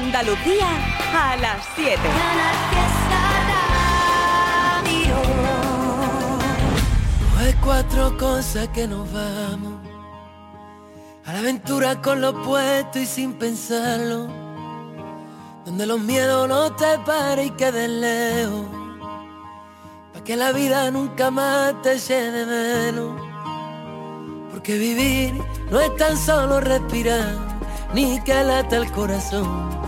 Andalucía a las 7. Hay cuatro cosas que nos vamos. A la aventura con lo puesto y sin pensarlo. Donde los miedos no te paren y queden lejos. Pa' que la vida nunca más te llene menos. Porque vivir no es tan solo respirar, ni que lata el corazón.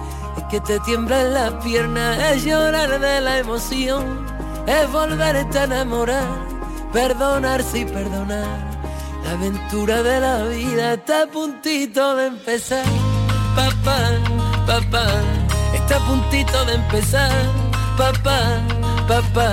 Que te tiemblan las piernas, es llorar de la emoción, es volverte a enamorar perdonarse y perdonar. La aventura de la vida está a puntito de empezar. Papá, papá, está a puntito de empezar. Papá, papá.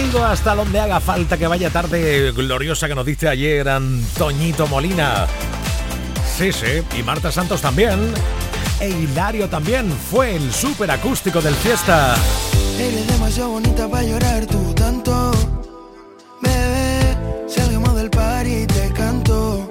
Contigo hasta donde haga falta que vaya tarde gloriosa que nos diste ayer Antoñito Molina. Sí, sí, y Marta Santos también. E Hilario también fue el súper acústico del fiesta. Bebé, salgamos del par y te canto.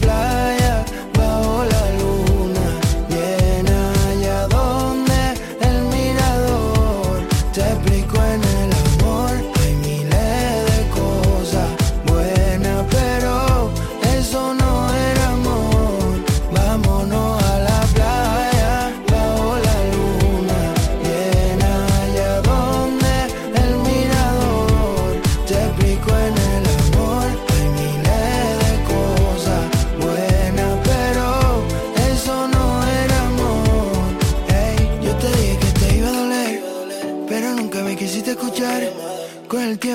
fly.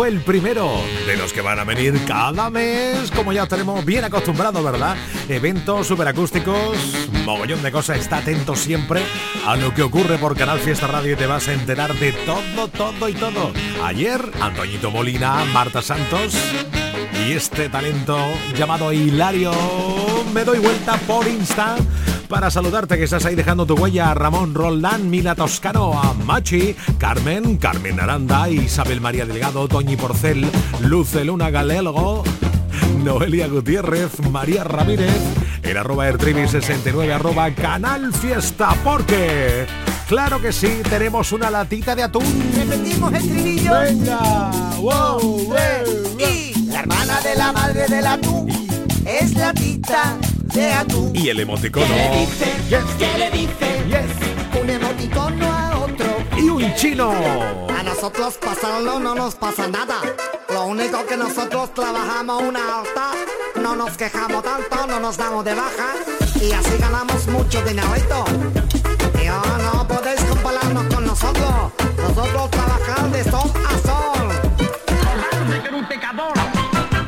fue el primero de los que van a venir cada mes, como ya tenemos bien acostumbrado, ¿verdad? Eventos superacústicos, mogollón de cosas. Está atento siempre a lo que ocurre por Canal Fiesta Radio y te vas a enterar de todo, todo y todo. Ayer, Antoñito Molina, Marta Santos y este talento llamado Hilario. Me doy vuelta por Insta para saludarte que estás ahí dejando tu huella a Ramón Roldán, Mila Toscano, a Machi, Carmen, Carmen Aranda, Isabel María Delgado, Toñi Porcel, Luce Luna Galelgo, Noelia Gutiérrez, María Ramírez, el arroba ertrivi69 arroba canal fiesta, porque claro que sí, tenemos una latita de atún. Repetimos el trinillo. Venga, wow, Y la hermana de la madre del atún es la tita y el emoticono. ¿Qué le dice? ¿Qué le dice? Yes. Un emoticono a otro. Y un chino. A nosotros pasarlo no nos pasa nada. Lo único que nosotros trabajamos una alta, no nos quejamos tanto, no nos damos de baja y así ganamos mucho dinerito. Y no podéis compararnos con nosotros. Nosotros trabajamos de sol a sol.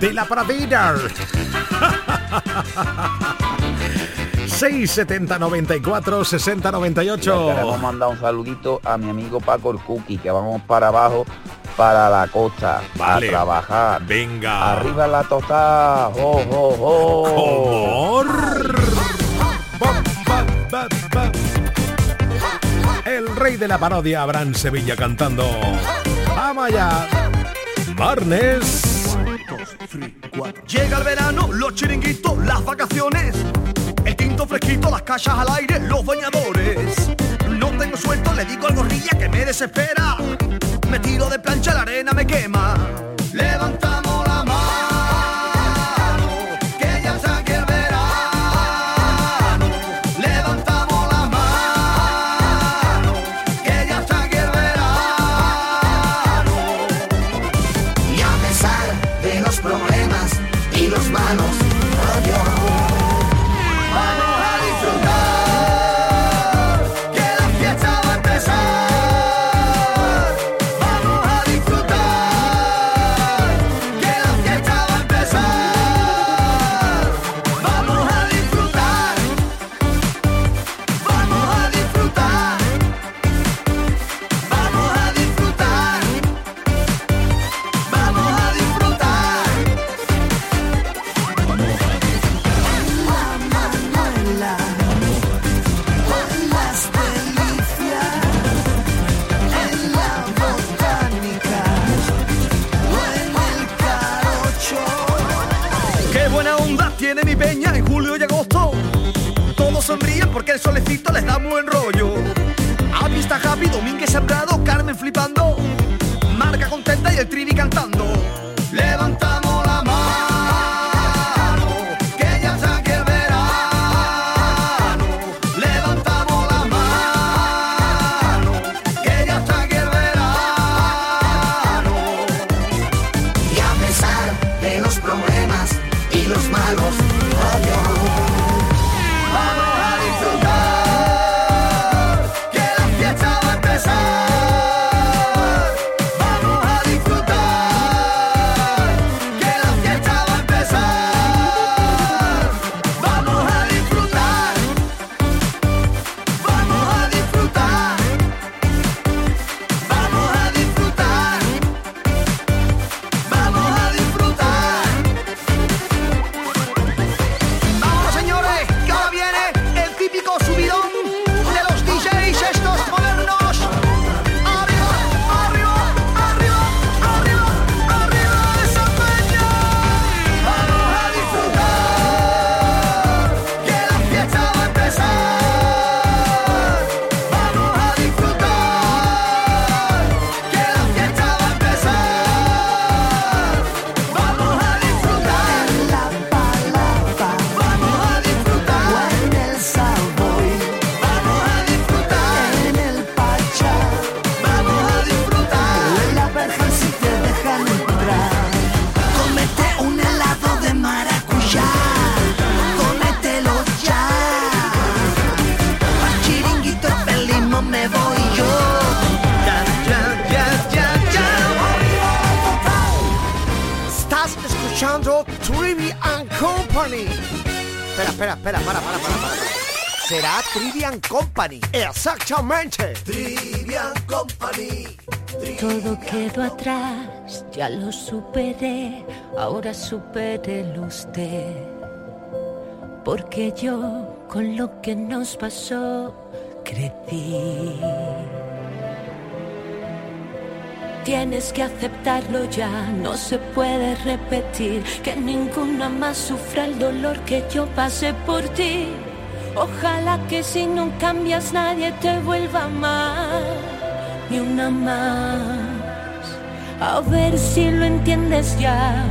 De la pradera. 670 94 60 98. Queremos mandar un saludito a mi amigo Paco el Cookie, que vamos para abajo para la costa vale. a trabajar. Venga. Arriba la tosta. ¡Oh, oh, oh! El rey de la parodia Abraham Sevilla cantando. Vamos allá. Barnes. Llega el verano, los chiringuitos, las vacaciones. El tinto fresquito, las calles al aire, los bañadores. No tengo suelto, le digo al gorrilla que me desespera. Me tiro de plancha, la arena me quema. Levantamos porque el solecito les da buen Trivian Company. Exactamente. Trivian Company. Todo quedó atrás, ya lo superé, ahora supérelo usted. Porque yo con lo que nos pasó crecí. Tienes que aceptarlo ya, no se puede repetir que ninguna más sufra el dolor que yo pasé por ti. Ojalá que si no cambias nadie te vuelva mal, ni una más. A ver si lo entiendes ya,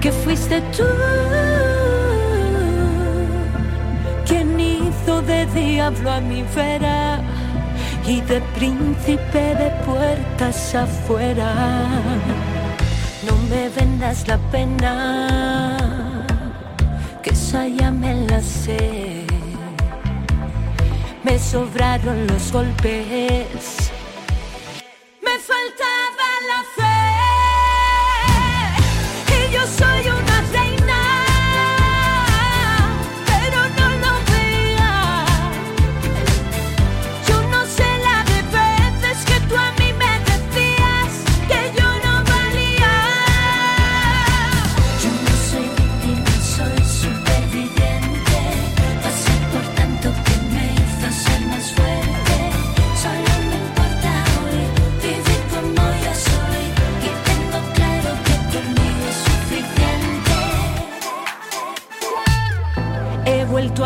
que fuiste tú quien hizo de diablo a mi vera y de príncipe de puertas afuera. No me vendas la pena, que esa ya me la sé. Me sobraron los golpes,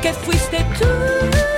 que fuiste tú.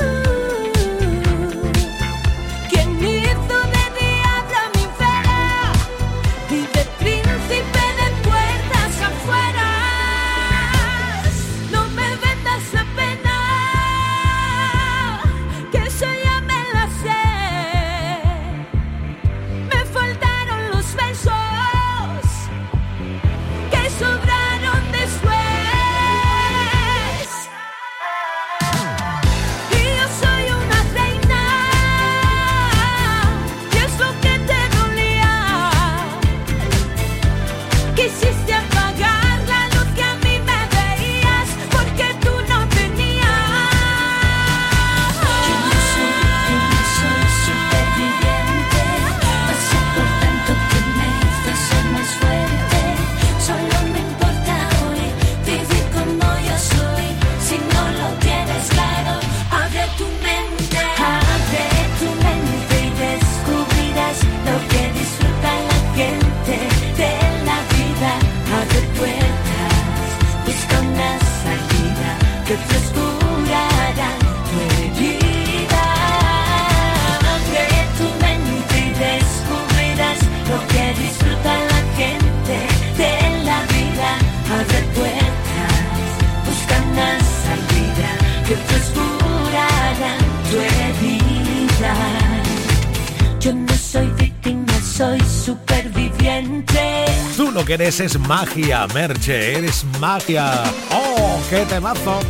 Que eres es magia, Merche, eres magia. ¡Oh, qué temazo!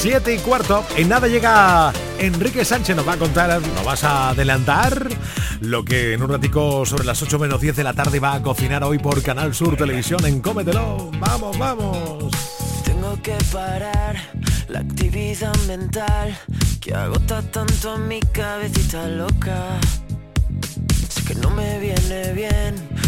Siete y cuarto, en nada llega Enrique Sánchez, nos va a contar, nos vas a adelantar lo que en un ratico sobre las 8 menos 10 de la tarde va a cocinar hoy por Canal Sur Televisión en Cómetelo. ¡Vamos, vamos! Tengo que parar la actividad mental que agota tanto mi cabecita loca. Sé que no me viene bien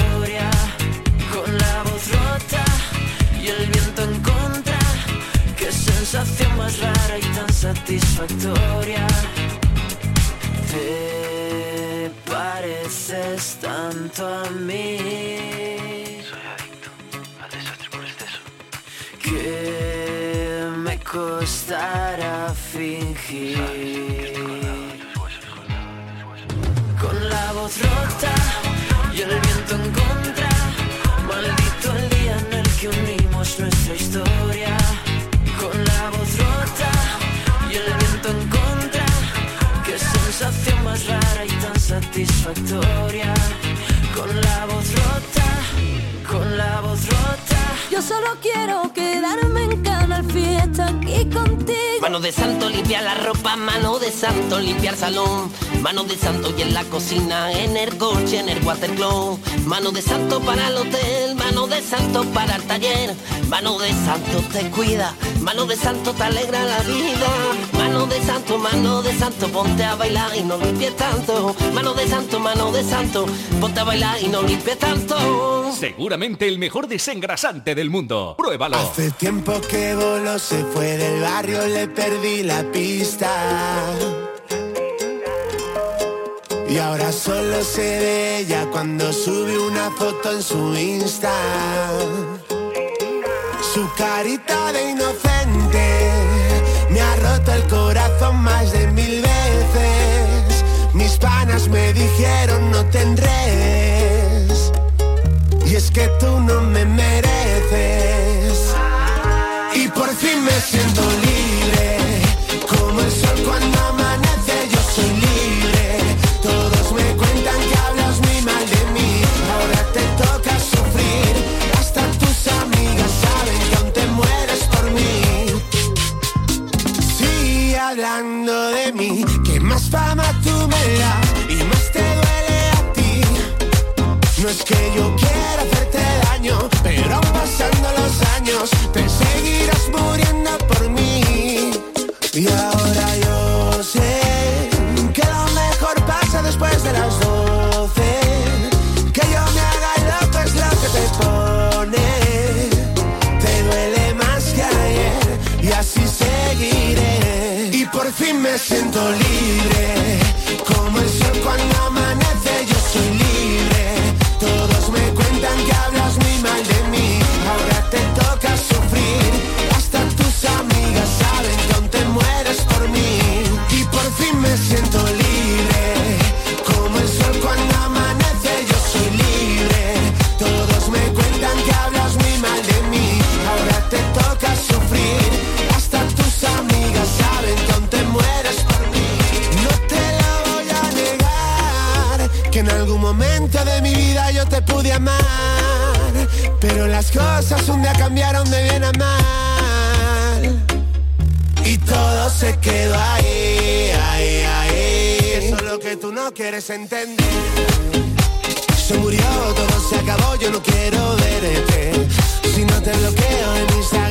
Más rara y tan satisfactoria. Te pareces tanto a mí. Soy adicto al desastre por exceso. Que me costará fingir. Con la voz rota satisfactoria. Con la voz rota, con la voz rota. Yo solo quiero quedarme en Canal Fiesta aquí contigo. Mano de santo limpiar la ropa, mano de santo limpiar salón, mano de santo y en la cocina, en el coche, en el watercloak, mano de santo para el hotel, mano de santo para el taller, mano de santo te cuida, mano de santo te alegra la vida, mano de santo, mano de santo, ponte a bailar y no limpies tanto, mano de santo, mano de santo, ponte a bailar y no limpies tanto. Seguramente el mejor desengrasante del mundo. Pruébalo. Hace tiempo que voló, se fue del barrio, le perdí la pista. Y ahora solo se ve ella cuando sube una foto en su Insta. Su carita de inocente me ha roto el corazón más de mil veces. Mis panas me dijeron no tendrés. Y es que tú no me mereces. Y por fin me siento libre. Como el sol cuando fama tú me das y más te duele a ti. No es que yo quiera hacerte daño, pero pasando los años me siento libre. Las cosas un día cambiaron de bien a mal. Y todo se quedó ahí, ahí, ahí. Eso es lo que tú no quieres entender. Se murió, todo se acabó, yo no quiero verte. Si no te bloqueo en Instagram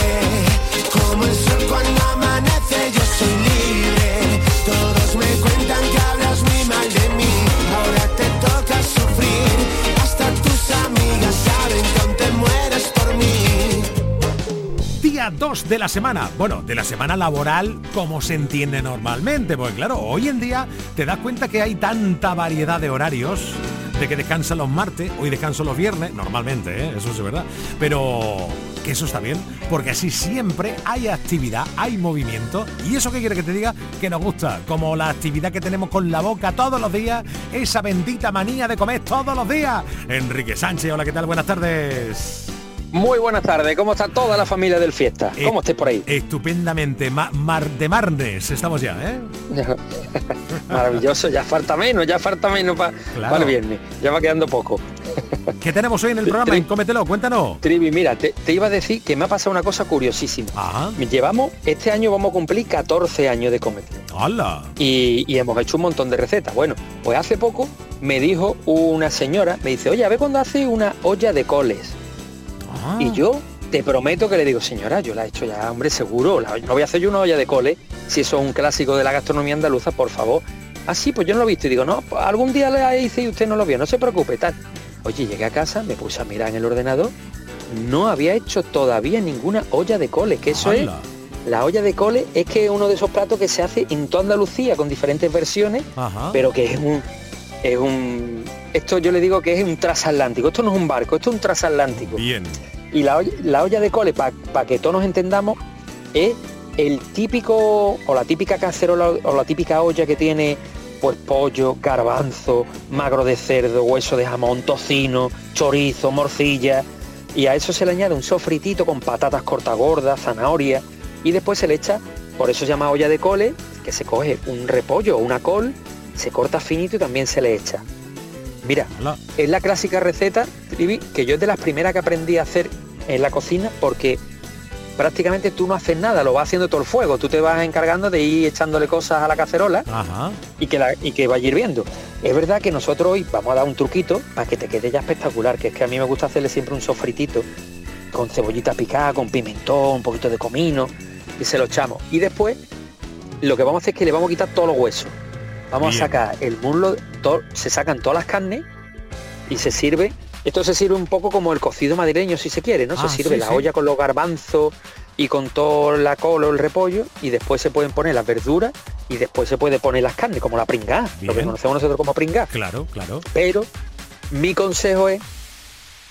2 de la semana. Bueno, de la semana laboral como se entiende normalmente, porque claro, hoy en día te das cuenta que hay tanta variedad de horarios de que descansan los martes, hoy descanso los viernes, normalmente, ¿eh? eso es verdad, pero que eso está bien, porque así siempre hay actividad, hay movimiento, y eso que quiere que te diga que nos gusta, como la actividad que tenemos con la boca todos los días, esa bendita manía de comer todos los días. Enrique Sánchez, hola, ¿qué tal? Buenas tardes. Muy buenas tardes, ¿cómo está toda la familia del fiesta? ¿Cómo estáis por ahí? Estupendamente, Ma- mar de marnes, estamos ya, ¿eh? Maravilloso, ya falta menos, ya falta menos para Claro. el viernes, ya va quedando poco. ¿Qué tenemos hoy en el programa? En Cómetelo, cuéntanos. Trivi, mira, te, te iba a decir que me ha pasado una cosa curiosísima. Llevamos, este año vamos a cumplir 14 años de Cómetelo. ¡Hala! y, y hemos hecho un montón de recetas. Bueno, pues hace poco me dijo una señora, me dice, oye, a ver cuando hace una olla de coles. Ah. Y yo te prometo que le digo, señora, yo la he hecho ya, hombre, seguro, la- no voy a hacer yo una olla de coles, si eso es un clásico de la gastronomía andaluza, por favor. Ah, sí, pues yo no lo he visto. Y digo, no, pues algún día la hice y usted no lo vio, no se preocupe, tal. Oye, llegué a casa, me puse a mirar en el ordenador, no había hecho todavía ninguna olla de coles, que eso es... La olla de cole es que es uno de esos platos que se hace en toda Andalucía con diferentes versiones, Ajá. pero que es un es un esto yo le digo que es un transatlántico. Esto no es un barco, esto es un transatlántico. Bien. Y la, olla- la olla de cole, para que todos nos entendamos, es el típico o la típica cacerola o la típica olla que tiene pues pollo, garbanzo, magro de cerdo, hueso de jamón, tocino, chorizo, morcilla y a eso se le añade un sofritito con patatas cortagordas, zanahoria y después se le echa, por eso se llama olla de cole, que se coge un repollo o una col, se corta finito y también se le echa. Mira, es la clásica receta, Trivi, que yo es de las primeras que aprendí a hacer en la cocina porque prácticamente tú no haces nada, lo vas haciendo todo el fuego, tú te vas encargando de ir echándole cosas a la cacerola Ajá. y que, la, y que vaya hirviendo. Es verdad que nosotros hoy vamos a dar un truquito para que te quede ya espectacular, que es que a mí me gusta hacerle siempre un sofritito con cebollita picada, con pimentón, un poquito de comino y se lo echamos. Y después lo que vamos a hacer es que le vamos a quitar todos los huesos. Vamos Bien. a sacar el muslo, to- se sacan todas las carnes y se sirve. Esto se sirve un poco como el cocido madrileño si se quiere, ¿no? Ah, se sirve sí, la sí. olla con los garbanzos y con toda la col o el repollo y después se pueden poner las verduras y después se puede poner las carnes como la pringá, lo que Bien. conocemos nosotros como pringá. Claro, claro. Pero mi consejo es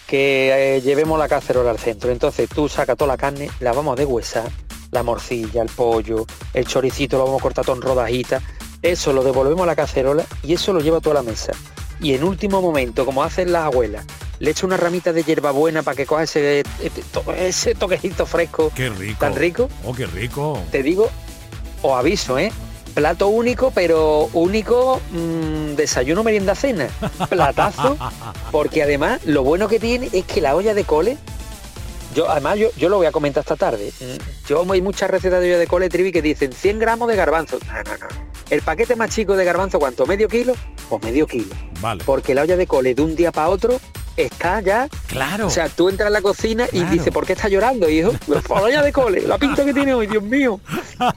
que eh, llevemos la cacerola al centro. Entonces tú sacas toda la carne, la vamos a deshuesar, la morcilla, el pollo, el choricito lo vamos a cortar todo en rodajitas. Eso lo devolvemos a la cacerola y eso lo lleva a toda la mesa. Y en último momento, como hacen las abuelas, le echo una ramita de hierbabuena para que coja ese, este- ese toquecito fresco Qué rico. tan rico. Oh, qué rico. Te digo, os aviso, ¿eh? Plato único, pero único mm, desayuno, merienda, cena. Platazo, porque además lo bueno que tiene es que la olla de cole, yo además yo, yo lo voy a comentar esta tarde. Mm, Yo hay muchas recetas de olla de cole trivi que dicen 100 gramos de garbanzo. No, no, no. El paquete más chico de garbanzo, ¿cuánto? ¿Medio kilo? Pues medio kilo. Vale. Porque la olla de cole de un día para otro está ya. Claro. O sea, tú entras en la cocina y dices, ¿por qué está llorando, hijo? Pues por la olla de cole, la pinta que tiene hoy, Dios mío.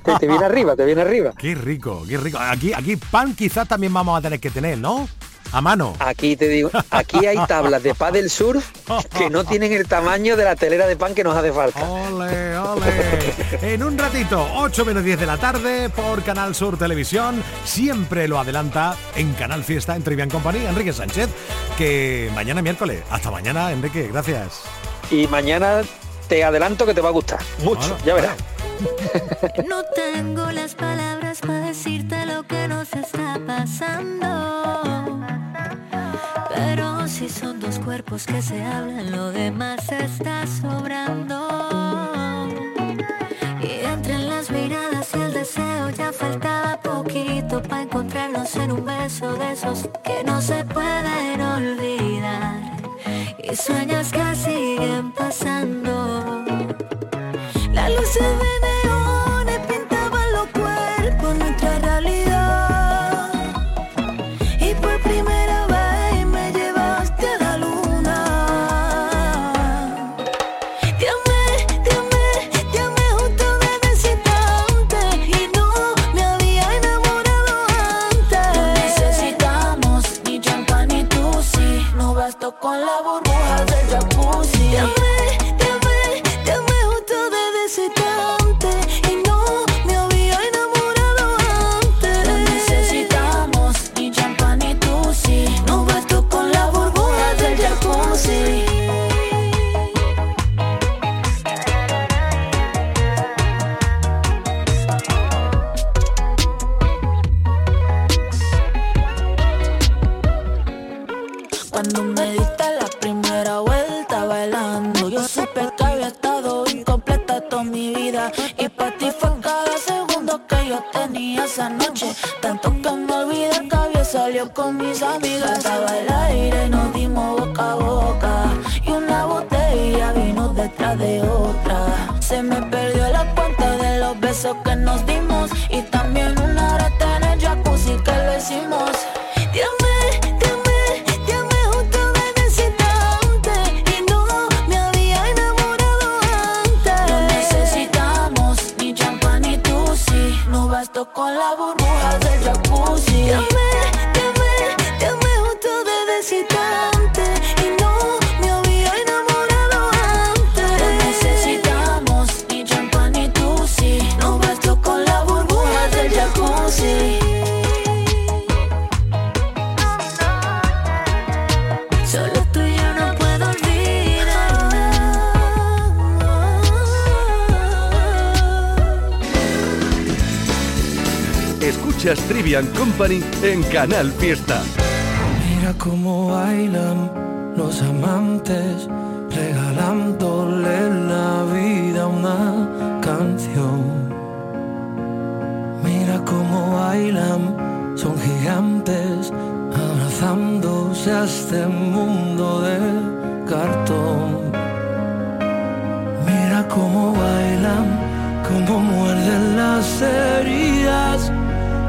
Te, te viene arriba, te viene arriba. Qué rico, qué rico. Aquí, aquí pan quizás también vamos a tener que tener, ¿no? A mano. Aquí te digo, aquí hay tablas de paddle surf que no tienen el tamaño de la telera de pan que nos hace falta. Ole, ole. En un ratito, 8 menos 10 de la tarde, por Canal Sur Televisión, siempre lo adelanta en Canal Fiesta en Trivian Company, Enrique Sánchez, que mañana miércoles. Hasta mañana, Enrique, gracias. Y mañana te adelanto que te va a gustar. Mucho, ya verás. No tengo las palabras para decirte lo que nos está pasando. Si son dos cuerpos que se hablan, lo demás está sobrando. Y entre las miradas y el deseo ya faltaba poquito para encontrarnos en un beso de esos que no se pueden olvidar. Y sueños que siguen pasando. Las luces de neones Canal Fiesta. Mira cómo bailan los amantes, regalándole la vida a una canción. Mira cómo bailan, son gigantes, abrazándose a este mundo de cartón. Mira cómo bailan, cómo muerden las heridas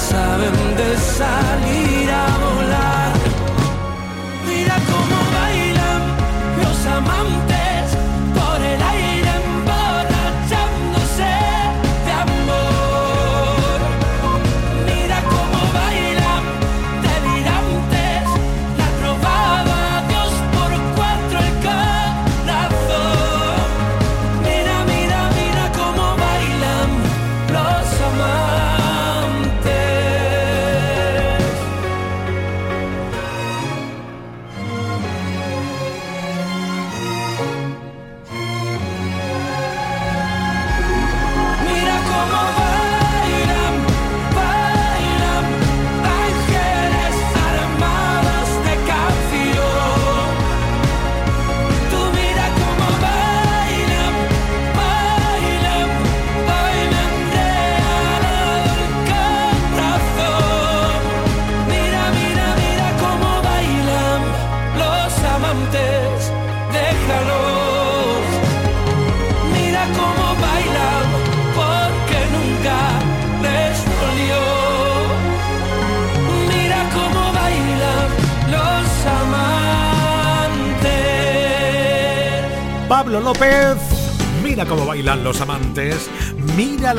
saben de salir.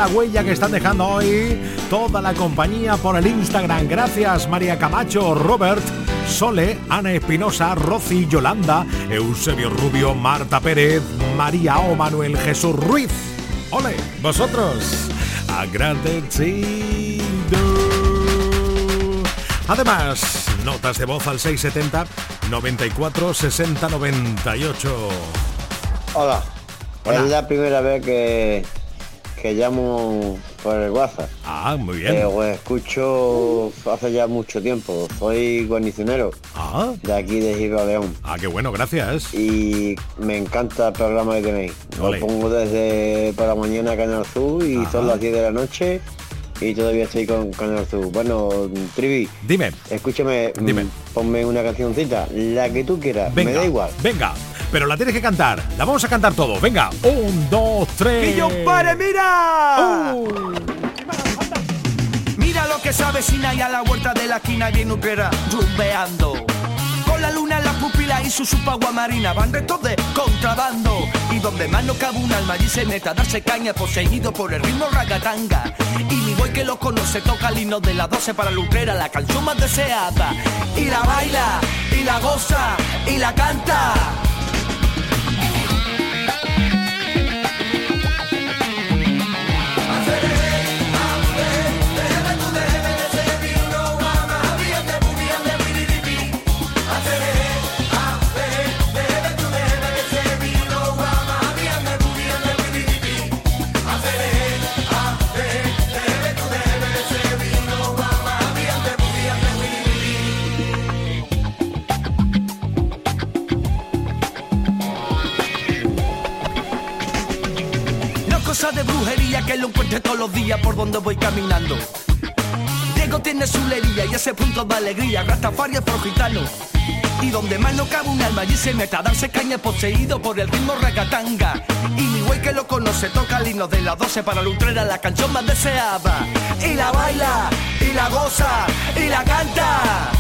la huella que están dejando hoy toda la compañía por el Instagram. Gracias María Camacho, Robert, Sole, Ana Espinosa, Rosy, Yolanda, Eusebio Rubio, Marta Pérez, María O, Manuel Jesús Ruiz. ¡Ole! ¡Vosotros! ¡Agradecido! Además, notas de voz al 670 94 60 98. Hola. Hola. Es la primera vez que que llamo por el WhatsApp. Ah, muy bien. Eh, os escucho hace ya mucho tiempo. Soy guarnicionero. Ah. De aquí de Gibraleón. Ah, qué bueno, gracias. Y me encanta el programa que tenéis. Lo pongo desde para mañana Canal Sur y Ajá. son las 10 de la noche y todavía estoy con Canal Sur. Bueno, Trivi. Dime. Escúchame. Dime. Mm, ponme una cancioncita. La que tú quieras. Venga, me da igual. Venga pero la tienes que cantar. La vamos a cantar todo. Venga, un, dos, tres. ¡Que yo pare, mira! Mira lo que se avecina y a la vuelta de la esquina viene Utrera rumbeando. Con la luna en la pupila y su supagua marina van restos de contrabando. Y donde más no cabe un alma allí se mete a darse caña poseído por el ritmo ragatanga. Y mi boy que lo conoce toca el himno de las 12 para Lutrera, la canción más deseada. Y la baila, y la goza, y la canta. Que lo encuentre todos los días por donde voy caminando. Diego tiene su lería y ese punto de alegría, Rastafari es pro gitano. Y donde más no cabe un alma allí se mete a darse caña poseído por el ritmo ragatanga. Y mi güey que lo conoce toca el himno de las 12 para Lutrera, la canción más deseada. Y la baila, y la goza, y la canta.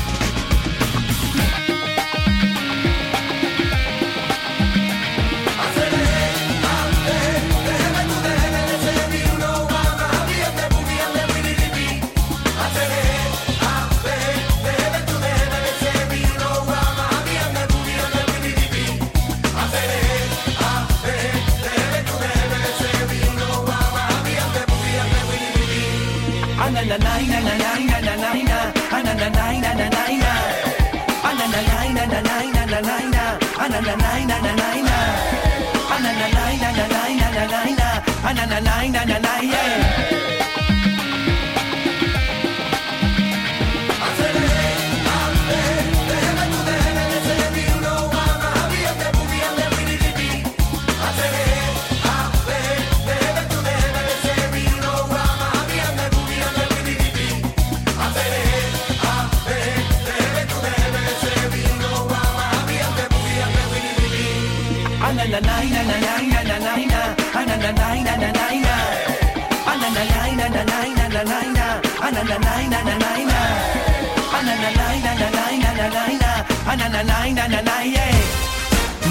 yeah.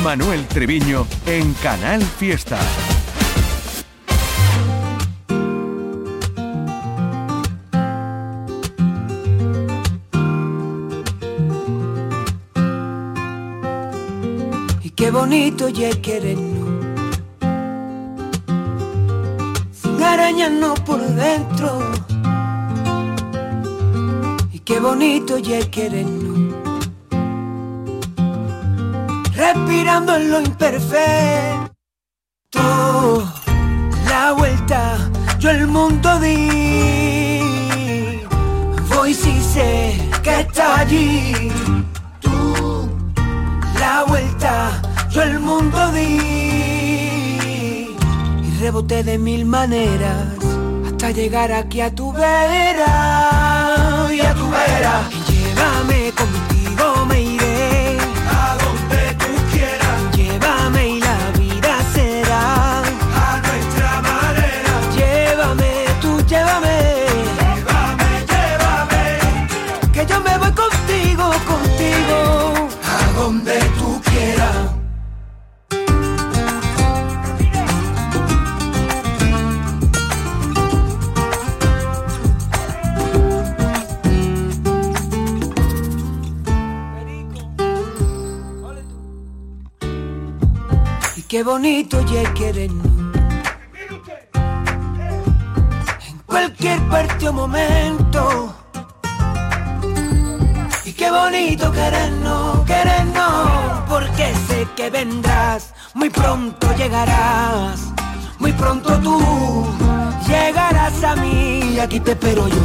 Manuel Treviño en Canal Fiesta. Y qué bonito ya querernos Sin arañarnos por dentro. Y qué bonito ya querernos Respirando en lo imperfecto. La vuelta yo el mundo di. Voy si sé que está allí. La vuelta, yo el mundo di. Y reboté de mil maneras hasta llegar aquí a tu vera. Y a tu vera. Llévame contigo, qué bonito ya querernos. En cualquier parte o momento. Y qué bonito querernos, querernos, porque sé que vendrás, muy pronto llegarás, muy pronto tú llegarás a mí, aquí te espero yo.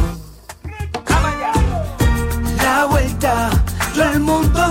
La vuelta, todo el mundo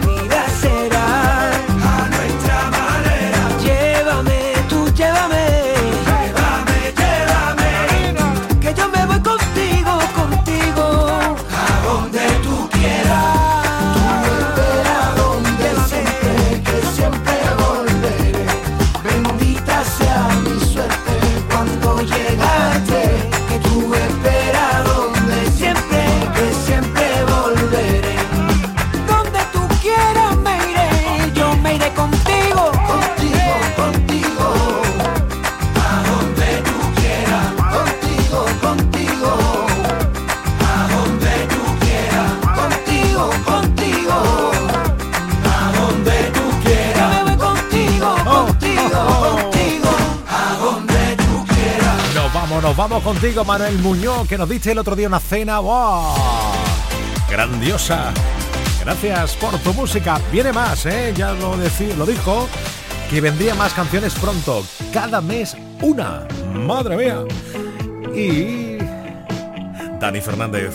contigo, Manuel Muñoz, que nos diste el otro día una cena wow, grandiosa. Gracias por tu música. Viene más, ¿eh? ya lo, lo dijo, que vendría más canciones pronto. Cada mes una. Madre mía. Y... Dani Fernández,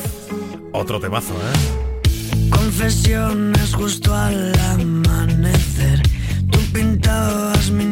otro temazo, ¿eh? Confesiones justo al amanecer. Tú pintabas mi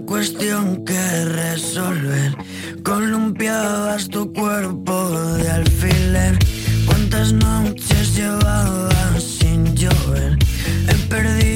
cuestión que resolver. Columpiabas tu cuerpo de alfiler. ¿Cuántas noches llevabas sin llover? He perdido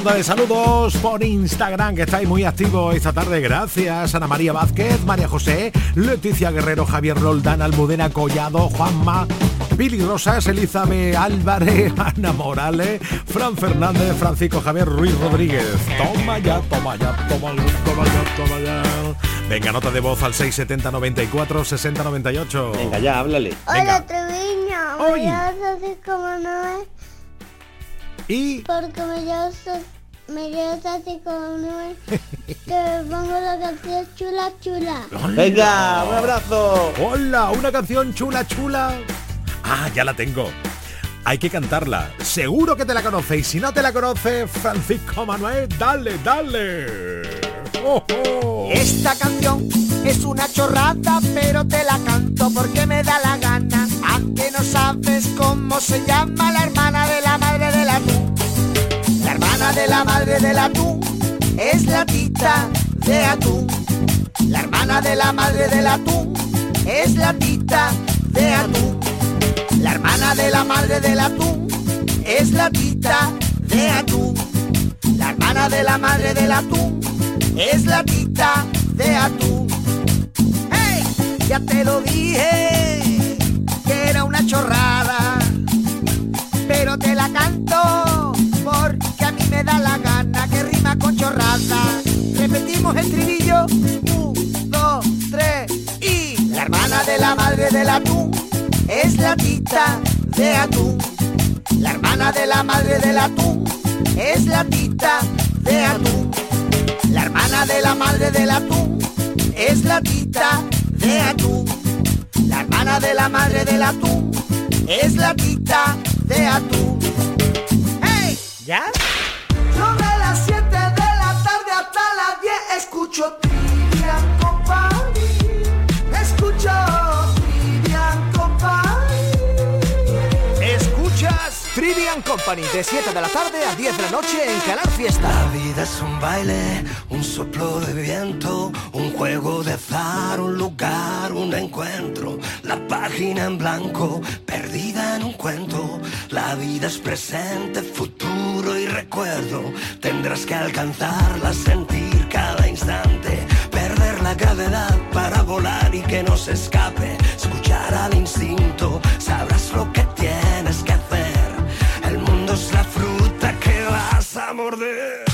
ronda de saludos por Instagram, que estáis muy activos esta tarde. Gracias, Ana María Vázquez, María José, Leticia Guerrero, Javier Roldán, Almudena Collado, Juanma. Billy Rosas, Elizabeth Álvarez, Ana Morales, Fran Fernández, Francisco Javier Ruiz Rodríguez. Toma ya, toma ya, toma, toma ya, toma ya. Venga, nota de voz al 670 94 60 98. Venga, ya, háblale. Venga. Hola, Treviño. Hoy. 6,9 y Porque me llamas, me llamas así como no es. que me pongo la canción chula, chula. Venga, un abrazo. Hola, una canción chula, chula. Ah, ya la tengo. Hay que cantarla. Seguro que te la conocéis. Si no te la conoces, Francisco Manuel, dale, dale. Oh, oh. Esta canción es una chorrada, pero te la canto porque me da la gana. Aunque no sabes cómo se llama la hermana de la madre del atún. La hermana de la madre del atún es la tita de atún. La hermana de la madre del atún es la tita de atún. La hermana de la madre del atún es la tita de atún. La hermana de la madre del atún es la tita de atún. ¡Hey! Ya te lo dije era una chorrada, pero te la canto porque a mí me da la gana que rima con chorrada. Repetimos el trilillo, un, dos, tres y la hermana de la madre del atún es la tita de atún. La hermana de la madre del atún es la tita de atún. La hermana de la madre del atún es la tita de atún. De la madre del atún es la tita de atún. ¡Hey! ¿Ya? De 7 de la tarde a 10 de la noche en Canal Fiesta. La vida es un baile, un soplo de viento, un juego de azar, un lugar, un encuentro. La página en blanco, perdida en un cuento. La vida es presente, futuro y recuerdo. Tendrás que alcanzarla, sentir cada instante. Perder la gravedad para volar y que no se escape. Escuchar al instinto, sabrás lo que tienes morder.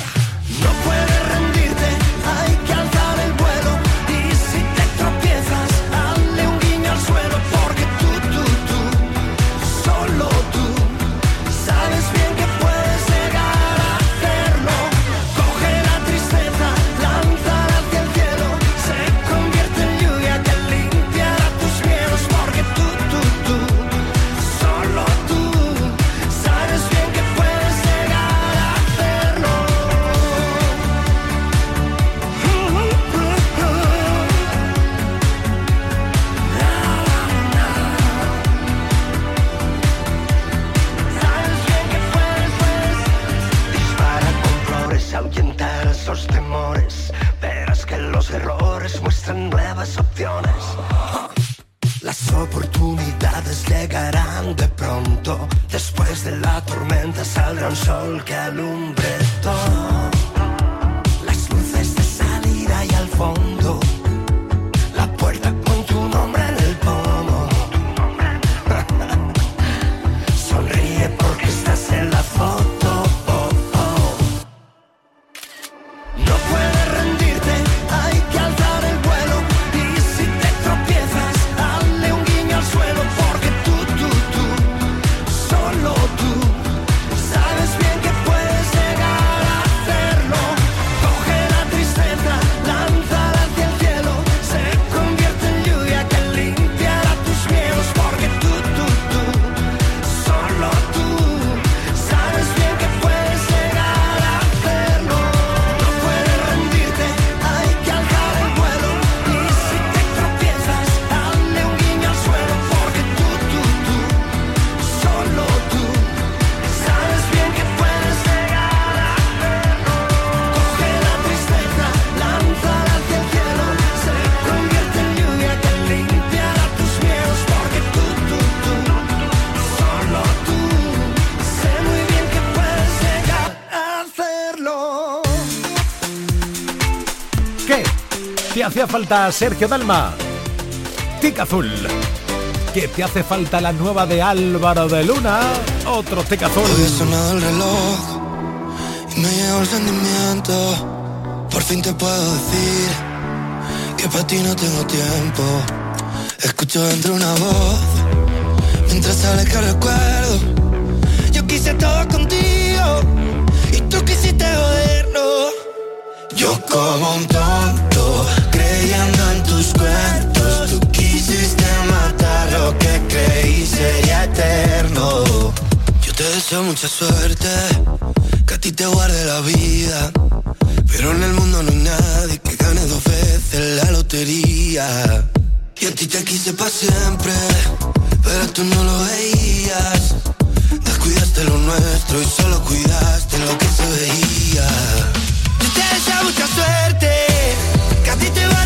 Hacía falta Sergio Dalma? Tic Azul. ¿Qué te hace falta la nueva de Álvaro de Luna? Otro Tic Azul. Hoy sonado el reloj y me llegó el sentimiento. Por fin te puedo decir que para ti no tengo tiempo. Escucho dentro una voz mientras sale que recuerdo. Yo quise todo contigo y tú quisiste joderlo. Yo como un tonto creyendo en tus cuentos. Tú quisiste matar lo que creí sería eterno. Yo te deseo mucha suerte, que a ti te guarde la vida. Pero en el mundo no hay nadie que gane dos veces la lotería. Y a ti te quise para siempre, pero tú no lo veías. Descuidaste lo nuestro y solo cuidaste lo que se veía. Mucha suerte, que a ti te guarde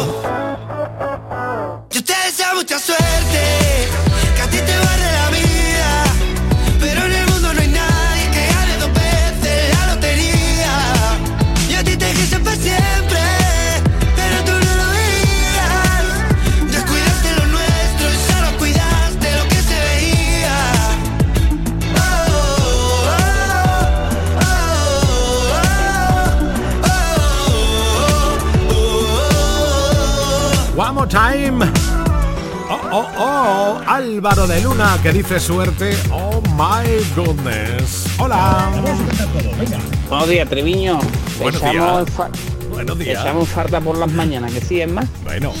Álvaro de Luna que dice suerte. Oh my goodness. Hola. Buenos días, Treviño. Buenos Echamos días. Buenos días. Echamos farta por las mañanas, que sí, es más. Bueno.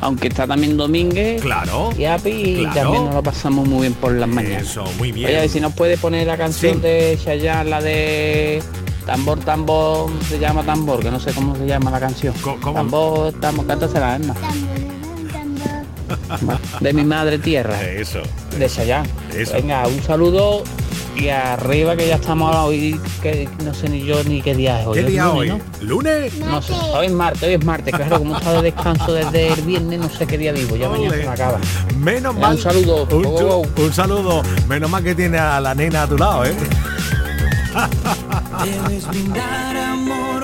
Aunque está también Domínguez. Claro. Y Api, y Claro. también nos lo pasamos muy bien por las mañanas. Eso, muy bien. Oye, a ver si nos puede poner la canción Sí. de Chayanne, la de Tambor, Tambor, se llama Tambor, que no sé cómo se llama la canción. Tambor, Tambor, cántasela, Emma. De mi madre tierra. Eso. De Chayanne. Eso. Venga, un saludo y arriba que ya estamos hoy, que no sé ni yo ni qué día es hoy. ¿Qué Es día lunes, hoy? ¿no? ¿Lunes? No sé, hoy es martes, hoy es martes, claro, como he estado de descanso desde el viernes, no sé qué día vivo, ya mañana se me acaba. Menos Venga, mal. Un saludo. Un, saludo. Menos mal que tiene a la nena a tu lado, ¿eh? Debes brindar amor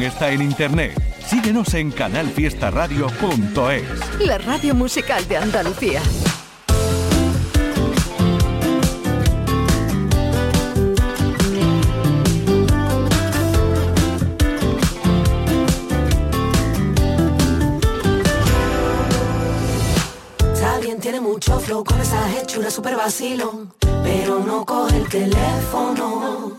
también está en internet. Síguenos en canalfiestaradio.es. La radio musical de Andalucía. Tiene mucho flow con esa hechura super vacilón, pero no coge el teléfono.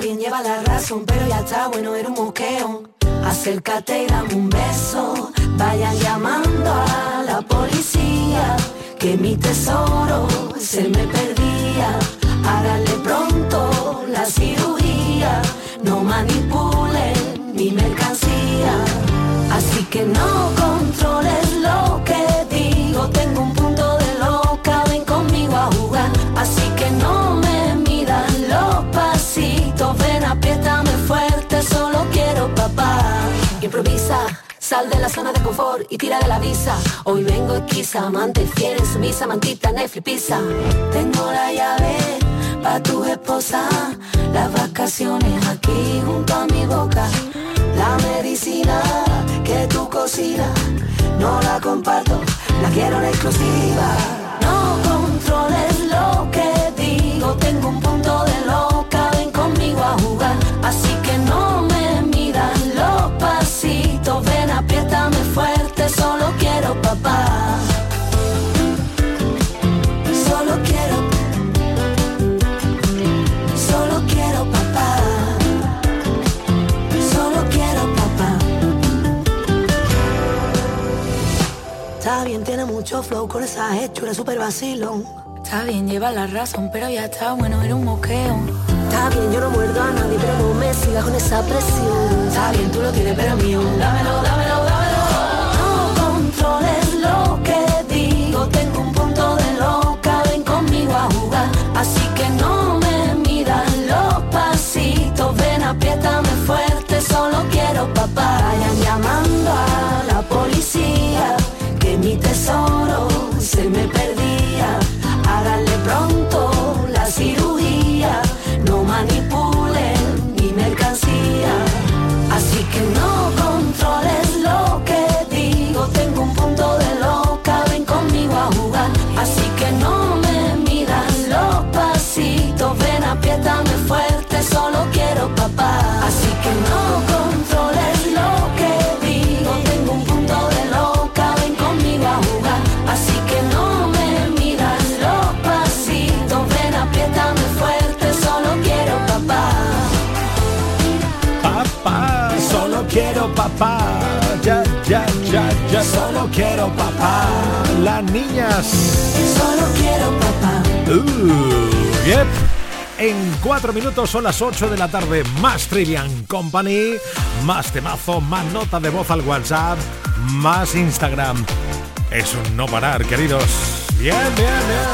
Bien, lleva la razón, pero ya está bueno, era un moqueo. Acércate y dame un beso. Vayan llamando a la policía, que mi tesoro se me perdía. Háganle pronto la cirugía, no manipulen mi mercancía. Así que no controles lo que digo, tengo un punto de loca, ven conmigo a jugar. Así que apriétame fuerte, solo quiero papá. Improvisa. Sal de la zona de confort y tira de la visa. Hoy vengo esquiza, amante fiel, sumisa, mantita, Netflix, pizza. Tengo la llave pa' tu esposa. Las vacaciones aquí junto a mi boca. La medicina que tú cocinas, no la comparto, la quiero en exclusiva. No controles lo que digo, tengo un punto de conmigo Así que no me midan los pasitos, ven apriétame fuerte, solo quiero papá. Solo quiero, solo quiero papá. Solo quiero papá. Está bien, tiene mucho flow con esa hechura super vacilón. Está bien, lleva la razón, pero ya está bueno, era un moqueo. Está bien, yo no muerdo a nadie, pero no me sigas con esa presión. Está bien, tú lo tienes, pero mío. Dámelo, dámelo, dámelo. No controles lo que digo, tengo un punto de loca, ven conmigo a jugar. Así que no me midan los pasitos, ven apriétame fuerte, solo quiero papá. Vayan llamando a la policía, que mi tesoro se me perdía. Háganle pronto la cirugía, no manipulen mi mercancía. Así que no controles lo que digo, tengo un punto de loca, ven conmigo a jugar. Así que no me midan los pasitos, ven apriétame fuerte, quiero papá. Ya, ya, ya, ya, solo quiero papá. Las niñas. Solo quiero papá. Uh, yep. En cuatro minutos son las 8 de la tarde. Más Trivian Company, más temazo, más nota de voz al WhatsApp, más Instagram. Es un no parar, queridos. Bien, bien, bien.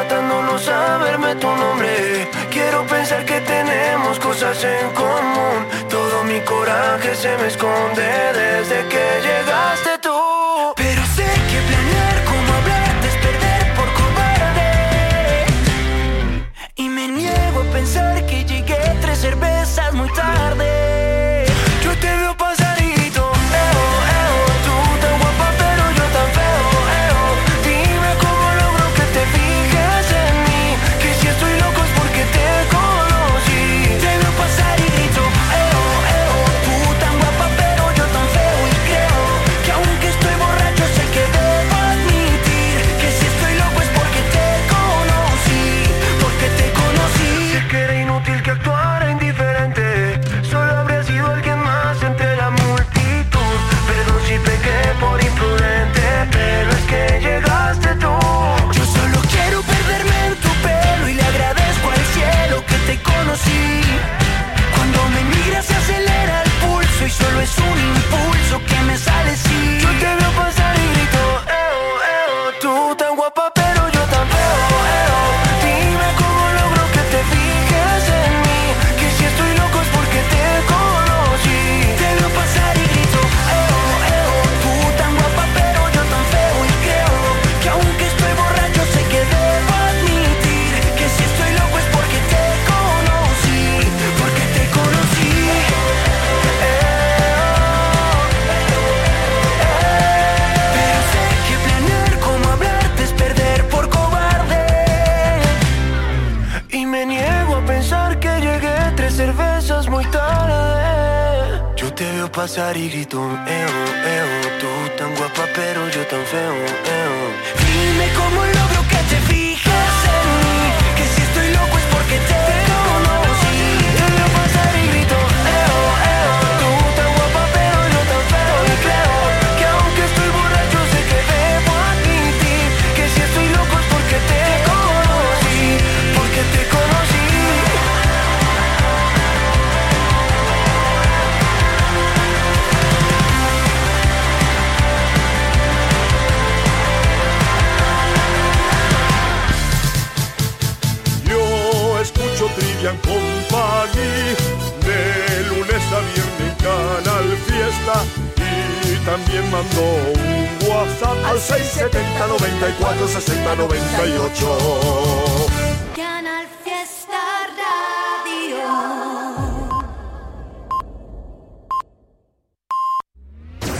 arrebatando no saberme tu nombre. Quiero pensar que tenemos cosas en común. Todo mi coraje se me esconde desde que llegaste tú. Pero sé que planear como hablarte es perder por cobarde. Y me niego a pensar que llegué tres cervezas muy tarde.